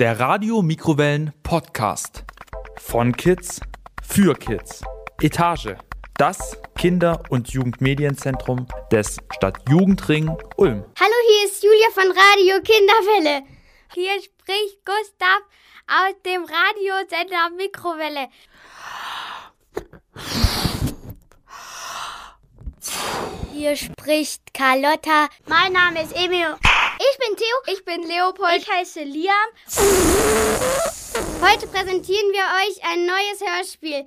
Der Radio Mikrowellen Podcast. Von Kids für Kids. Etage. Das Kinder- und Jugendmedienzentrum des Stadtjugendring Ulm. Hallo, hier ist Julia von Radio Kinderwelle. Hier spricht Gustav aus dem Radiosender Mikrowelle. Hier spricht Carlotta. Mein Name ist Emil. Ich bin Theo. Ich bin Leopold. Ich heiße Liam. Heute präsentieren wir euch ein neues Hörspiel.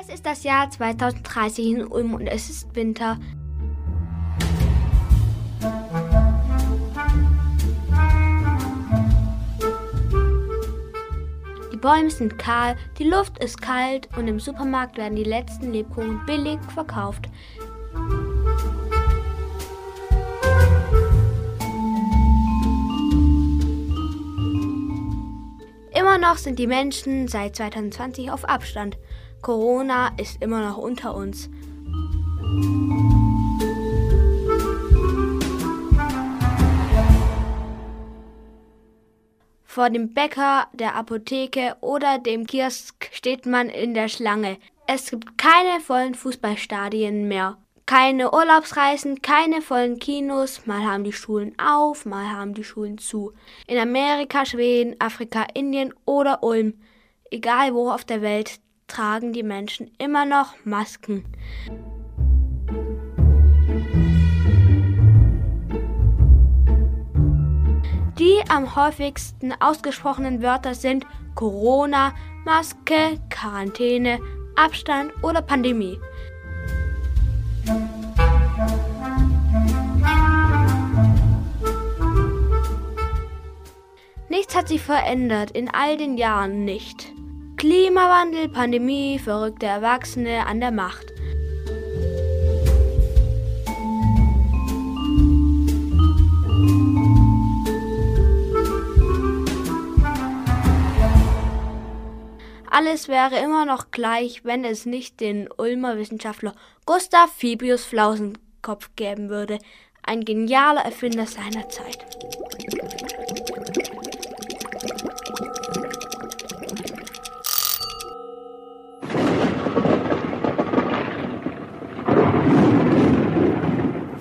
Es ist das Jahr 2030 in Ulm und es ist Winter. Die Bäume sind kahl, die Luft ist kalt und im Supermarkt werden die letzten Lebkuchen billig verkauft. Noch sind die Menschen seit 2020 auf Abstand. Corona ist immer noch unter uns. Vor dem Bäcker, der Apotheke oder dem Kiosk steht man in der Schlange. Es gibt keine vollen Fußballstadien mehr. Keine Urlaubsreisen, keine vollen Kinos, mal haben die Schulen auf, mal haben die Schulen zu. In Amerika, Schweden, Afrika, Indien oder Ulm, egal wo auf der Welt, tragen die Menschen immer noch Masken. Die am häufigsten ausgesprochenen Wörter sind Corona, Maske, Quarantäne, Abstand oder Pandemie. Nichts hat sich verändert, in all den Jahren nicht. Klimawandel, Pandemie, verrückte Erwachsene an der Macht. Alles wäre immer noch gleich, wenn es nicht den Ulmer Wissenschaftler Gustav Fibius Flausenkopf geben würde, ein genialer Erfinder seiner Zeit.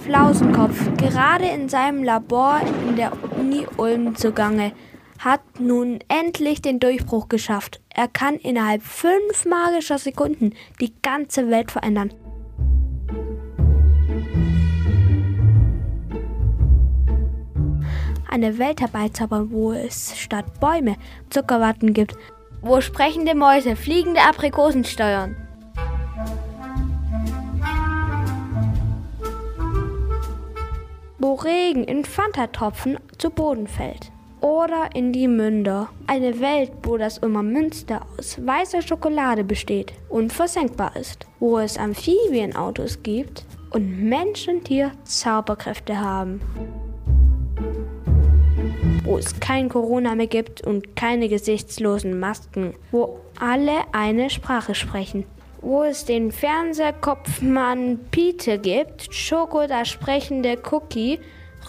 Flausenkopf, gerade in seinem Labor in der Uni Ulm zugange, hat nun endlich den Durchbruch geschafft. Er kann innerhalb fünf magischer Sekunden die ganze Welt verändern. Eine Welt herbeizaubern, wo es statt Bäume Zuckerwatten gibt, wo sprechende Mäuse fliegende Aprikosen steuern. Wo Regen in Fantatropfen zu Boden fällt oder in die Münder. Eine Welt, wo das immer Münster aus weißer Schokolade besteht und versenkbar ist. Wo es Amphibienautos gibt und Mensch und Tier Zauberkräfte haben. Wo es kein Corona mehr gibt und keine gesichtslosen Masken. Wo alle eine Sprache sprechen. Wo es den Fernsehkopfmann Pete gibt, Schoko das sprechende Cookie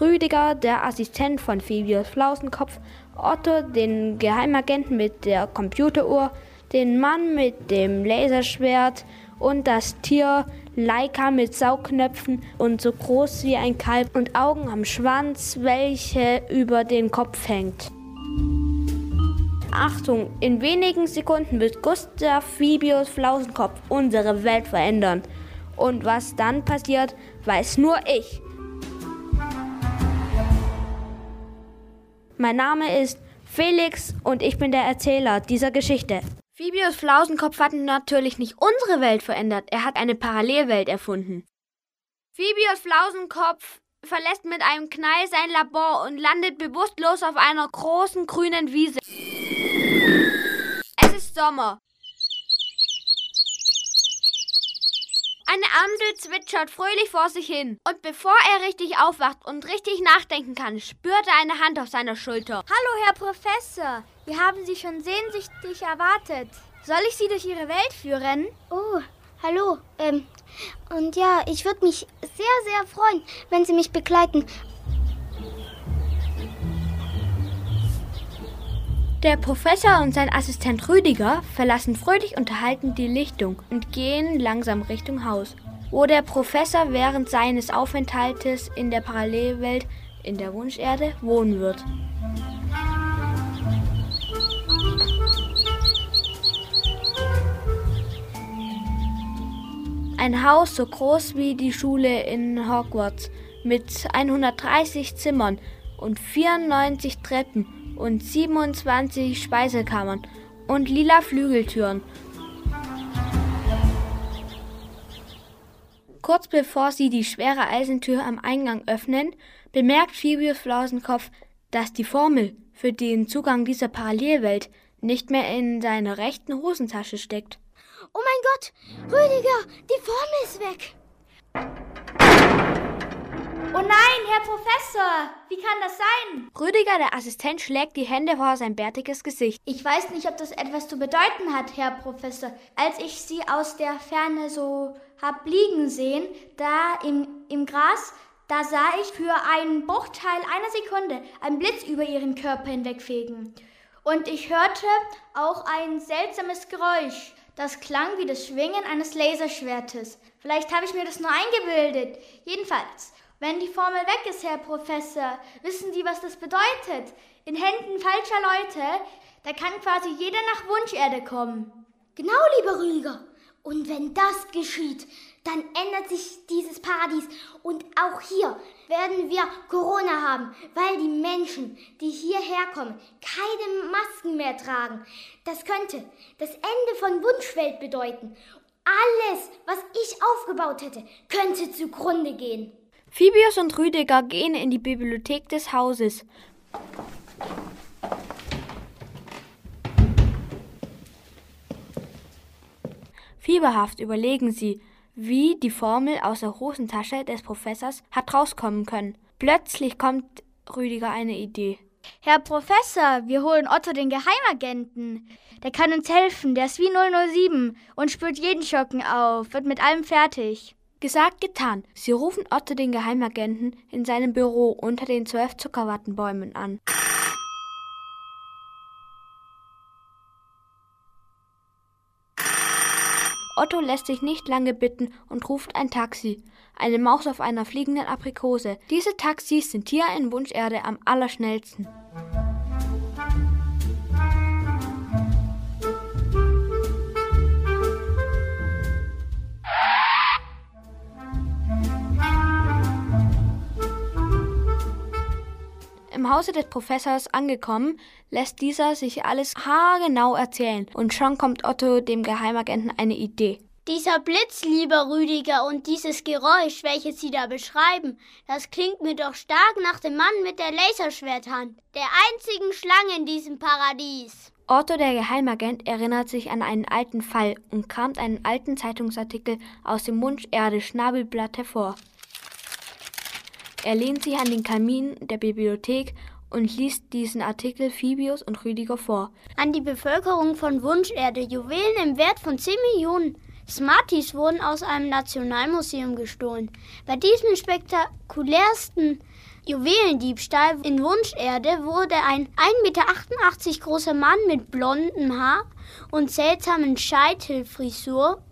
Rüdiger, der Assistent von Phoebius Flausenkopf, Otto, den Geheimagenten mit der Computeruhr, den Mann mit dem Laserschwert und das Tier Laika mit Saugknöpfen und so groß wie ein Kalb und Augen am Schwanz, welche über den Kopf hängt. Achtung, in wenigen Sekunden wird Gustav Phoebius Flausenkopf unsere Welt verändern. Und was dann passiert, weiß nur ich. Mein Name ist Felix und ich bin der Erzähler dieser Geschichte. Phoebius Flausenkopf hat natürlich nicht unsere Welt verändert, er hat eine Parallelwelt erfunden. Phoebius Flausenkopf verlässt mit einem Knall sein Labor und landet bewusstlos auf einer großen grünen Wiese. Ist Sommer. Eine Amsel zwitschert fröhlich vor sich hin. Und bevor er richtig aufwacht und richtig nachdenken kann, spürt er eine Hand auf seiner Schulter. Hallo, Herr Professor. Wir haben Sie schon sehnsüchtig erwartet. Soll ich Sie durch Ihre Welt führen? Oh, hallo. Ähm, und ja, ich würde mich sehr, sehr freuen, wenn Sie mich begleiten. Der Professor und sein Assistent Rüdiger verlassen fröhlich unterhalten die Lichtung und gehen langsam Richtung Haus, wo der Professor während seines Aufenthaltes in der Parallelwelt in der Wunscherde wohnen wird. Ein Haus so groß wie die Schule in Hogwarts mit 130 Zimmern und 94 Treppen und 27 Speisekammern und lila Flügeltüren. Kurz bevor sie die schwere Eisentür am Eingang öffnen, bemerkt Phoebus Flausenkopf, dass die Formel für den Zugang dieser Parallelwelt nicht mehr in seiner rechten Hosentasche steckt. Oh mein Gott, Rüdiger, die Formel ist weg. Oh nein, Herr Professor, wie kann das sein? Rüdiger, der Assistent, schlägt die Hände vor sein bärtiges Gesicht. Ich weiß nicht, ob das etwas zu bedeuten hat, Herr Professor. Als ich Sie aus der Ferne so hab liegen sehen, da im, im Gras, da sah ich für einen Bruchteil einer Sekunde einen Blitz über Ihren Körper hinwegfegen. Und ich hörte auch ein seltsames Geräusch. Das klang wie das Schwingen eines Laserschwertes. Vielleicht habe ich mir das nur eingebildet. Jedenfalls, wenn die Formel weg ist, Herr Professor, wissen Sie, was das bedeutet? In Händen falscher Leute, da kann quasi jeder nach Wunscherde kommen. Genau, lieber Rüdiger. Und wenn das geschieht, dann ändert sich dieses Paradies. Und auch hier werden wir Corona haben, weil die Menschen, die hierher kommen, keine Masken mehr tragen. Das könnte das Ende von Wunschwelt bedeuten. Alles, was ich aufgebaut hätte, könnte zugrunde gehen. Phoebus und Rüdiger gehen in die Bibliothek des Hauses. Fieberhaft überlegen sie, wie die Formel aus der Hosentasche des Professors hat rauskommen können. Plötzlich kommt Rüdiger eine Idee. Herr Professor, wir holen Otto den Geheimagenten. Der kann uns helfen, der ist wie 007 und spürt jeden Schocken auf, wird mit allem fertig. Gesagt, getan. Sie rufen Otto den Geheimagenten in seinem Büro unter den zwölf Zuckerwattenbäumen an. Otto lässt sich nicht lange bitten und ruft ein Taxi. Eine Maus auf einer fliegenden Aprikose. Diese Taxis sind hier in Wunscherde am allerschnellsten. Im Hause des Professors angekommen, lässt dieser sich alles haargenau erzählen und schon kommt Otto dem Geheimagenten eine Idee. Dieser Blitz, lieber Rüdiger, und dieses Geräusch, welches Sie da beschreiben, das klingt mir doch stark nach dem Mann mit der Laserschwerthand, der einzigen Schlange in diesem Paradies. Otto, der Geheimagent, erinnert sich an einen alten Fall und kramt einen alten Zeitungsartikel aus dem Wunscherde Schnabelblatt hervor. Er lehnt sich an den Kamin der Bibliothek und liest diesen Artikel Phoebus und Rüdiger vor. An die Bevölkerung von Wunscherde Juwelen im Wert von 10 Millionen. Smarties wurden aus einem Nationalmuseum gestohlen. Bei diesem spektakulärsten Juwelendiebstahl in Wunscherde wurde ein 1,88 Meter großer Mann mit blondem Haar und seltsamen Scheitelfrisur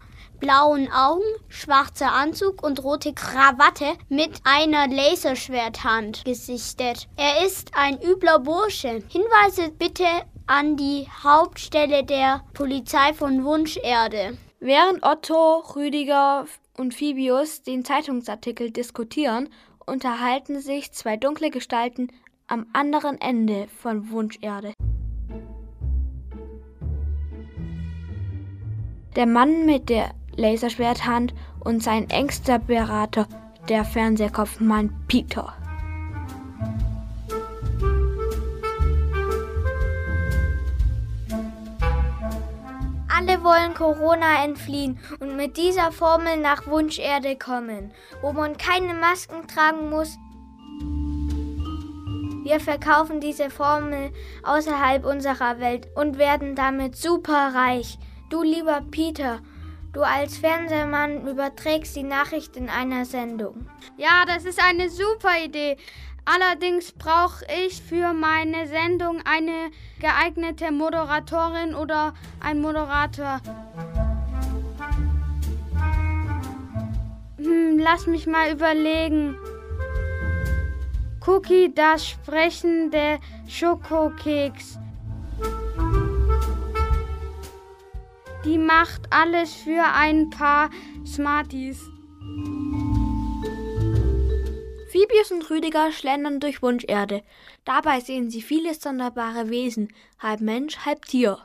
blauen Augen, schwarzer Anzug und rote Krawatte mit einer Laserschwerthand gesichtet. Er ist ein übler Bursche. Hinweise bitte an die Hauptstelle der Polizei von Wunscherde. Während Otto, Rüdiger und Phoebus den Zeitungsartikel diskutieren, unterhalten sich zwei dunkle Gestalten am anderen Ende von Wunscherde. Der Mann mit der Laserschwerthand und sein engster Berater, der Fernsehkopfmann Peter. Alle wollen Corona entfliehen und mit dieser Formel nach Wunscherde kommen, wo man keine Masken tragen muss. Wir verkaufen diese Formel außerhalb unserer Welt und werden damit super reich. Du lieber Peter, Du als Fernsehmann überträgst die Nachricht in einer Sendung. Ja, das ist eine super Idee. Allerdings brauche ich für meine Sendung eine geeignete Moderatorin oder ein Moderator. Hm, lass mich mal überlegen. Cookie, das sprechende Schokokeks. Die macht alles für ein paar Smarties. Phoebus und Rüdiger schlendern durch Wunscherde. Dabei sehen sie viele sonderbare Wesen, halb Mensch, halb Tier.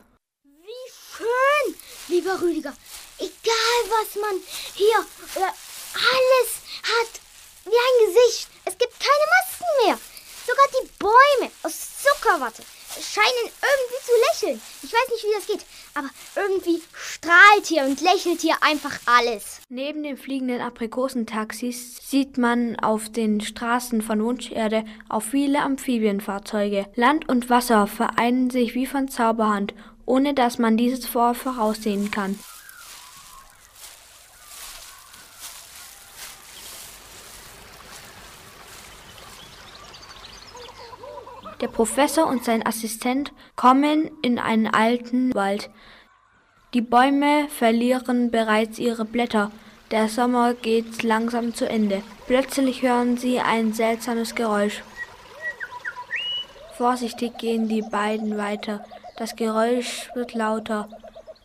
Wie schön, lieber Rüdiger. Egal, was man hier oder alles hat wie ein Gesicht. Es gibt keine Masken mehr. Sogar die Bäume aus Zuckerwatte scheinen irgendwie zu lächeln. Ich weiß nicht, wie das geht, aber irgendwie strahlt hier und lächelt hier einfach alles. Neben den fliegenden Aprikosentaxis sieht man auf den Straßen von Wunscherde auch viele Amphibienfahrzeuge. Land und Wasser vereinen sich wie von Zauberhand, ohne dass man dieses vor voraussehen kann. Der Professor und sein Assistent kommen in einen alten Wald. Die Bäume verlieren bereits ihre Blätter. Der Sommer geht langsam zu Ende. Plötzlich hören sie ein seltsames Geräusch. Vorsichtig gehen die beiden weiter. Das Geräusch wird lauter.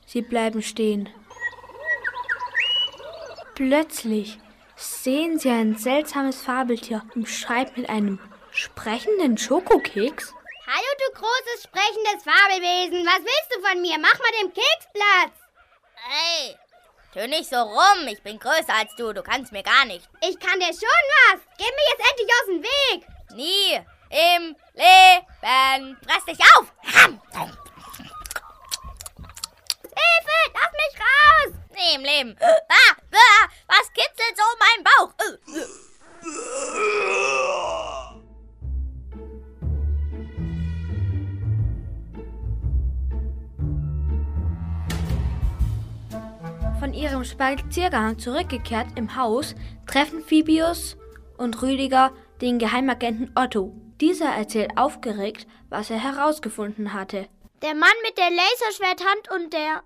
Sie bleiben stehen. Plötzlich sehen sie ein seltsames Fabeltier im Schreib mit einem sprechenden Schokokeks? Hallo, du großes sprechendes Fabelwesen. Was willst du von mir? Mach mal den Keks Platz. Hey, tu nicht so rum. Ich bin größer als du. Du kannst mir gar nicht. Ich kann dir schon was. Geh mir jetzt endlich aus dem Weg. Nie im Leben. Fress dich auf. Hilfe, lass mich raus. Nie im Leben. Ah, ah, was kitzelt so mein Bauch? Von ihrem Spaziergang zurückgekehrt im Haus treffen Phoebus und Rüdiger den Geheimagenten Otto. Dieser erzählt aufgeregt, was er herausgefunden hatte. Der Mann mit der Laserschwerthand und der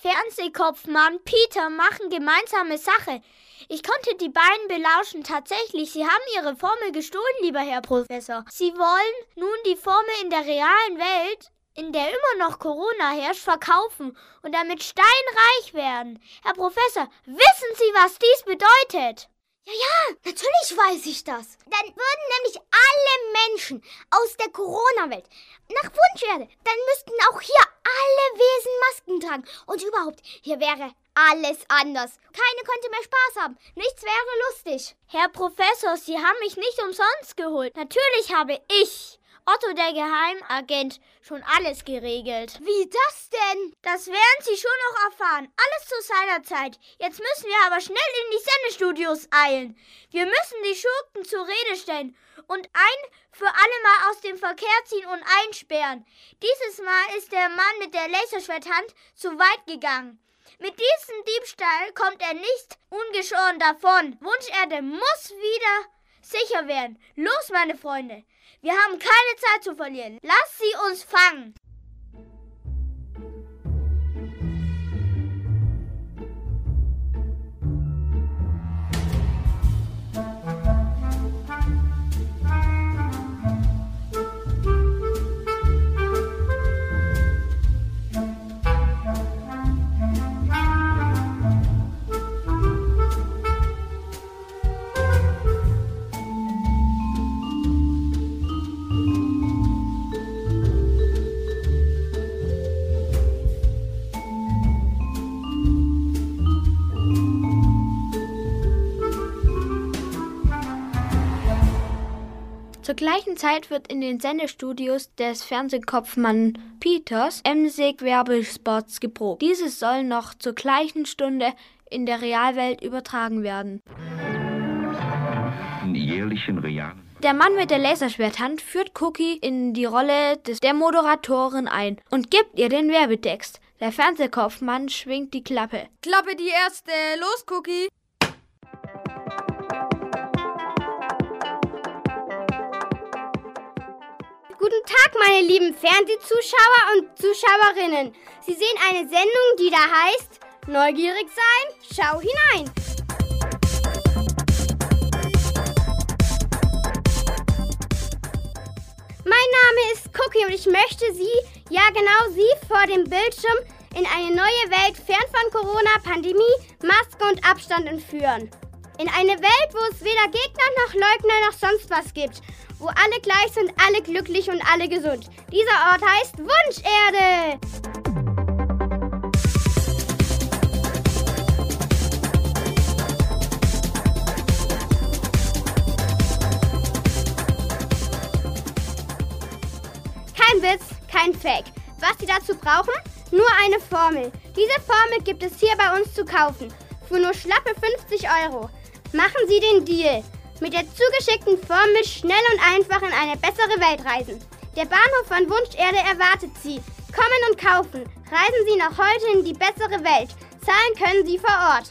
Fernsehkopfmann Peter machen gemeinsame Sache. Ich konnte die beiden belauschen. Tatsächlich, sie haben ihre Formel gestohlen, lieber Herr Professor. Sie wollen nun die Formel in der realen Welt in der immer noch Corona herrscht, verkaufen und damit steinreich werden. Herr Professor, wissen Sie, was dies bedeutet? Ja, ja, natürlich weiß ich das. Dann würden nämlich alle Menschen aus der Corona-Welt nach Wunscherde, dann müssten auch hier alle Wesen Masken tragen. Und überhaupt, hier wäre alles anders. Keine könnte mehr Spaß haben. Nichts wäre lustig. Herr Professor, Sie haben mich nicht umsonst geholt. Natürlich habe ich Otto der Geheimagent schon alles geregelt. Wie das denn? Das werden Sie schon noch erfahren. Alles zu seiner Zeit. Jetzt müssen wir aber schnell in die Sendestudios eilen. Wir müssen die Schurken zur Rede stellen und ein für alle Mal aus dem Verkehr ziehen und einsperren. Dieses Mal ist der Mann mit der Laserschwerthand zu weit gegangen. Mit diesem Diebstahl kommt er nicht ungeschoren davon. Wunscherde muss wieder sicher werden. Los, meine Freunde. Wir haben keine Zeit zu verlieren. Lass sie uns fangen. Gleichen Zeit wird in den Sendestudios des Fernsehkopfmann Peters Emsig-Werbespots geprobt. Diese sollen noch zur gleichen Stunde in der Realwelt übertragen werden. jährlichen realen Der Mann mit der Laserschwerthand führt Cookie in die Rolle des, der Moderatorin ein und gibt ihr den Werbetext. Der Fernsehkopfmann schwingt die Klappe. Klappe die erste. Los, Cookie. Guten Tag, meine lieben Fernsehzuschauer und Zuschauerinnen. Sie sehen eine Sendung, die da heißt Neugierig sein, schau hinein. Mein Name ist Cookie und ich möchte Sie, ja genau Sie, vor dem Bildschirm in eine neue Welt fern von Corona, Pandemie, Maske und Abstand entführen. In eine Welt, wo es weder Gegner noch Leugner noch sonst was gibt. Wo alle gleich sind, alle glücklich und alle gesund. Dieser Ort heißt Wunscherde. Kein Witz, kein Fake. Was Sie dazu brauchen? Nur eine Formel. Diese Formel gibt es hier bei uns zu kaufen. Für nur schlappe 50 Euro. Machen Sie den Deal. Mit der zugeschickten Formel schnell und einfach in eine bessere Welt reisen. Der Bahnhof von Wunscherde erwartet Sie. Kommen und kaufen. Reisen Sie noch heute in die bessere Welt. Zahlen können Sie vor Ort.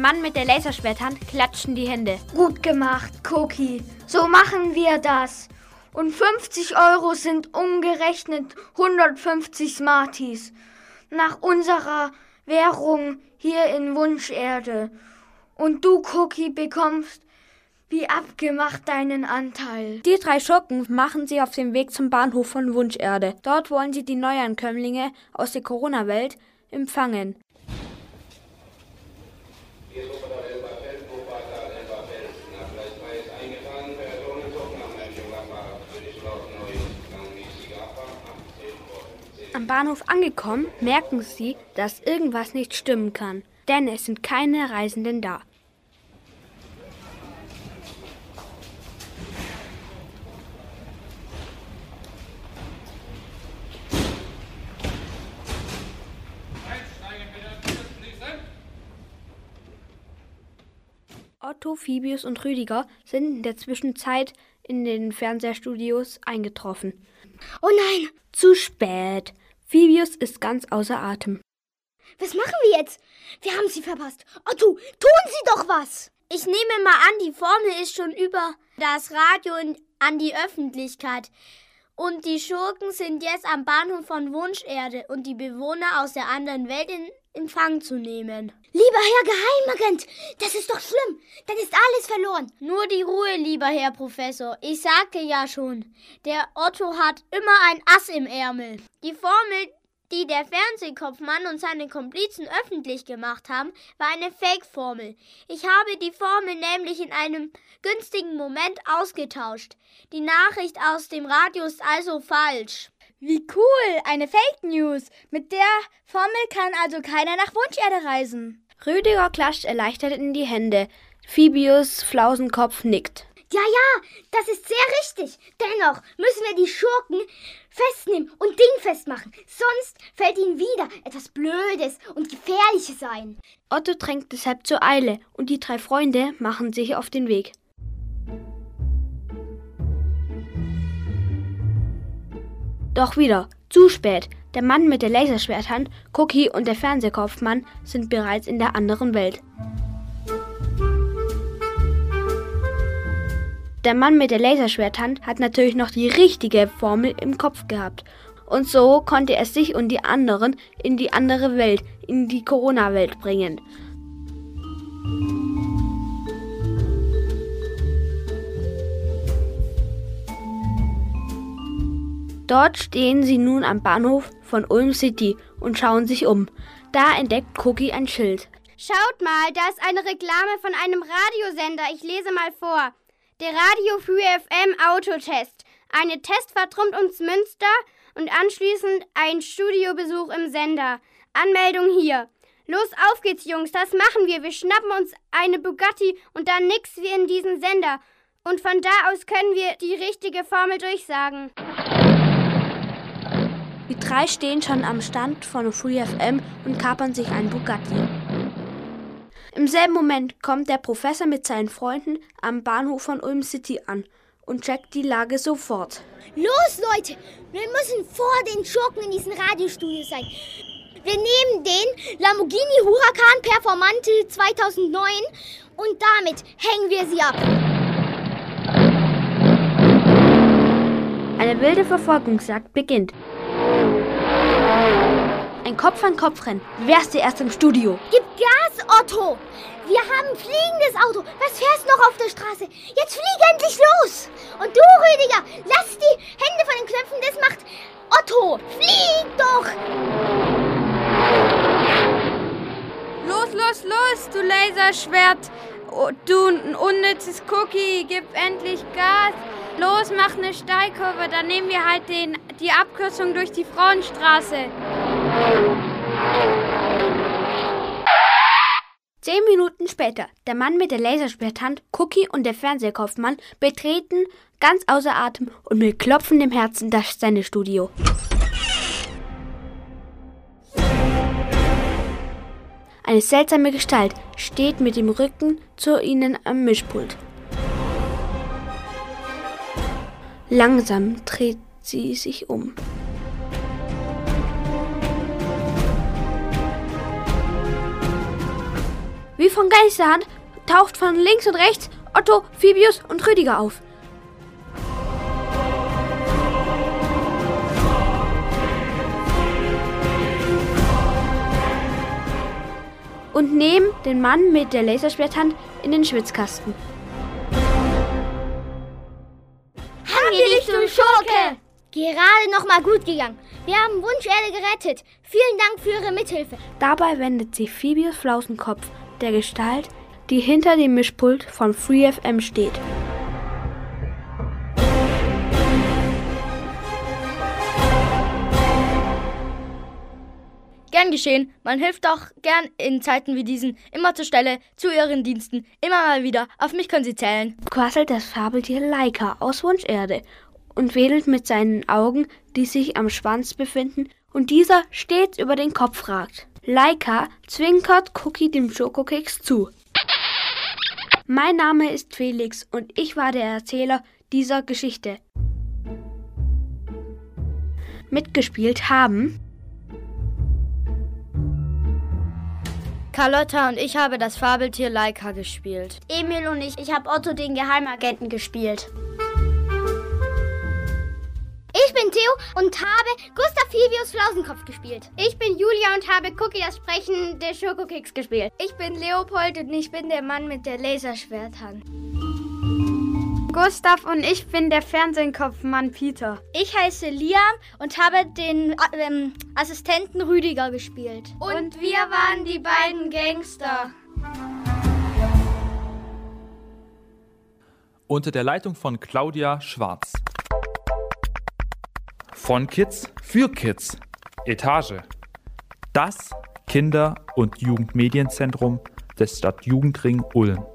Mann mit der Laserschwerthand klatscht in die Hände. Gut gemacht, Cookie. So machen wir das. Und 50 Euro sind umgerechnet 150 Smarties. Nach unserer Währung hier in Wunscherde. Und du, Cookie, bekommst wie abgemacht deinen Anteil. Die drei Schurken machen sich auf den Weg zum Bahnhof von Wunscherde. Dort wollen sie die Neuankömmlinge aus der Corona-Welt empfangen. Am Bahnhof angekommen, merken sie, dass irgendwas nicht stimmen kann, denn es sind keine Reisenden da. Otto, Phoebus und Rüdiger sind in der Zwischenzeit in den Fernsehstudios eingetroffen. Oh nein! Zu spät. Phoebus ist ganz außer Atem. Was machen wir jetzt? Wir haben sie verpasst. Otto, tun Sie doch was! Ich nehme mal an, die Formel ist schon über das Radio in, an die Öffentlichkeit. Und die Schurken sind jetzt am Bahnhof von Wunscherde und die Bewohner aus der anderen Welt in Empfang zu nehmen. Lieber Herr Geheimagent, das ist doch schlimm. Dann ist alles verloren. Nur die Ruhe, lieber Herr Professor. Ich sagte ja schon, der Otto hat immer ein Ass im Ärmel. Die Formel, die der Fernsehkopfmann und seine Komplizen öffentlich gemacht haben, war eine Fake-Formel. Ich habe die Formel nämlich in einem günstigen Moment ausgetauscht. Die Nachricht aus dem Radio ist also falsch. Wie cool, eine Fake News. Mit der Formel kann also keiner nach Wunscherde reisen. Rüdiger klatscht erleichtert in die Hände. Phoebus Flausenkopf nickt. Ja, ja, das ist sehr richtig. Dennoch müssen wir die Schurken festnehmen und dingfest machen. Sonst fällt ihnen wieder etwas Blödes und Gefährliches ein. Otto drängt deshalb zur Eile und die drei Freunde machen sich auf den Weg. Doch wieder, zu spät. Der Mann mit der Laserschwerthand, Cookie und der Fernsehkopfmann sind bereits in der anderen Welt. Der Mann mit der Laserschwerthand hat natürlich noch die richtige Formel im Kopf gehabt. Und so konnte er sich und die anderen in die andere Welt, in die Corona-Welt bringen. Dort stehen sie nun am Bahnhof von Ulm City und schauen sich um. Da entdeckt Cookie ein Schild. Schaut mal, da ist eine Reklame von einem Radiosender. Ich lese mal vor. Der Radio für FM Autotest. Eine Testfahrt rund ums Münster und anschließend ein Studiobesuch im Sender. Anmeldung hier. Los, auf geht's, Jungs, das machen wir. Wir schnappen uns eine Bugatti und dann nix wir in diesen Sender. Und von da aus können wir die richtige Formel durchsagen. Die drei stehen schon am Stand von Free FM und kapern sich einen Bugatti. Im selben Moment kommt der Professor mit seinen Freunden am Bahnhof von Ulm City an und checkt die Lage sofort. Los, Leute! Wir müssen vor den Schurken in diesem Radiostudio sein. Wir nehmen den Lamborghini Huracan Performante 2009 und damit hängen wir sie ab. Eine wilde Verfolgungsjagd beginnt. Ein Kopf-an-Kopf-Rennen. Wer ist zuerst im Studio? Gib Gas, Otto! Wir haben ein fliegendes Auto. Was fährst noch auf der Straße? Jetzt flieg endlich los! Und du, Rüdiger, lass die Hände von den Knöpfen. Das macht Otto. Flieg doch! Los, los, los, du Laserschwert! Oh, du ein unnützes Cookie, gib endlich Gas! Los, mach eine Steilkurve, dann nehmen wir halt den, die Abkürzung durch die Frauenstraße. Zehn Minuten später, der Mann mit der Laserschwerthand, Cookie und der Fernsehkaufmann betreten, ganz außer Atem und mit klopfendem Herzen, das Sendestudio. Eine seltsame Gestalt steht mit dem Rücken zu ihnen am Mischpult. Langsam dreht sie sich um. Wie von Geisterhand taucht von links und rechts Otto, Phoebius und Rüdiger auf. Und nehmen den Mann mit der Laserschwerthand in den Schwitzkasten. Gerade noch mal gut gegangen. Wir haben Wunscherde gerettet. Vielen Dank für Ihre Mithilfe. Dabei wendet sich Phoebius Flausenkopf der Gestalt, die hinter dem Mischpult von FreeFM steht. Gern geschehen, man hilft doch gern in Zeiten wie diesen immer zur Stelle, zu ihren Diensten, immer mal wieder, auf mich können sie zählen. Quasselt das Fabeltier Laika aus Wunscherde und wedelt mit seinen Augen, die sich am Schwanz befinden und dieser stets über den Kopf ragt. Laika zwinkert Cookie dem Schokokeks zu. Mein Name ist Felix und ich war der Erzähler dieser Geschichte. Mitgespielt haben Carlotta und ich habe das Fabeltier Laika gespielt. Emil und ich, ich habe Otto den Geheimagenten gespielt. Theo und habe Gustav Phoebius Flausenkopf gespielt. Ich bin Julia und habe Cookie das sprechende Schokokeks gespielt. Ich bin Leopold und ich bin der Mann mit der Laserschwerthand. Gustav und ich bin der Fernsehkopfmann Peter. Ich heiße Liam und habe den ähm, Assistenten Rüdiger gespielt. Und wir waren die beiden Gangster. Unter der Leitung von Claudia Schwarz. Von Kids für Kids. Etage. Das Kinder- und Jugendmedienzentrum des Stadtjugendring Ulm.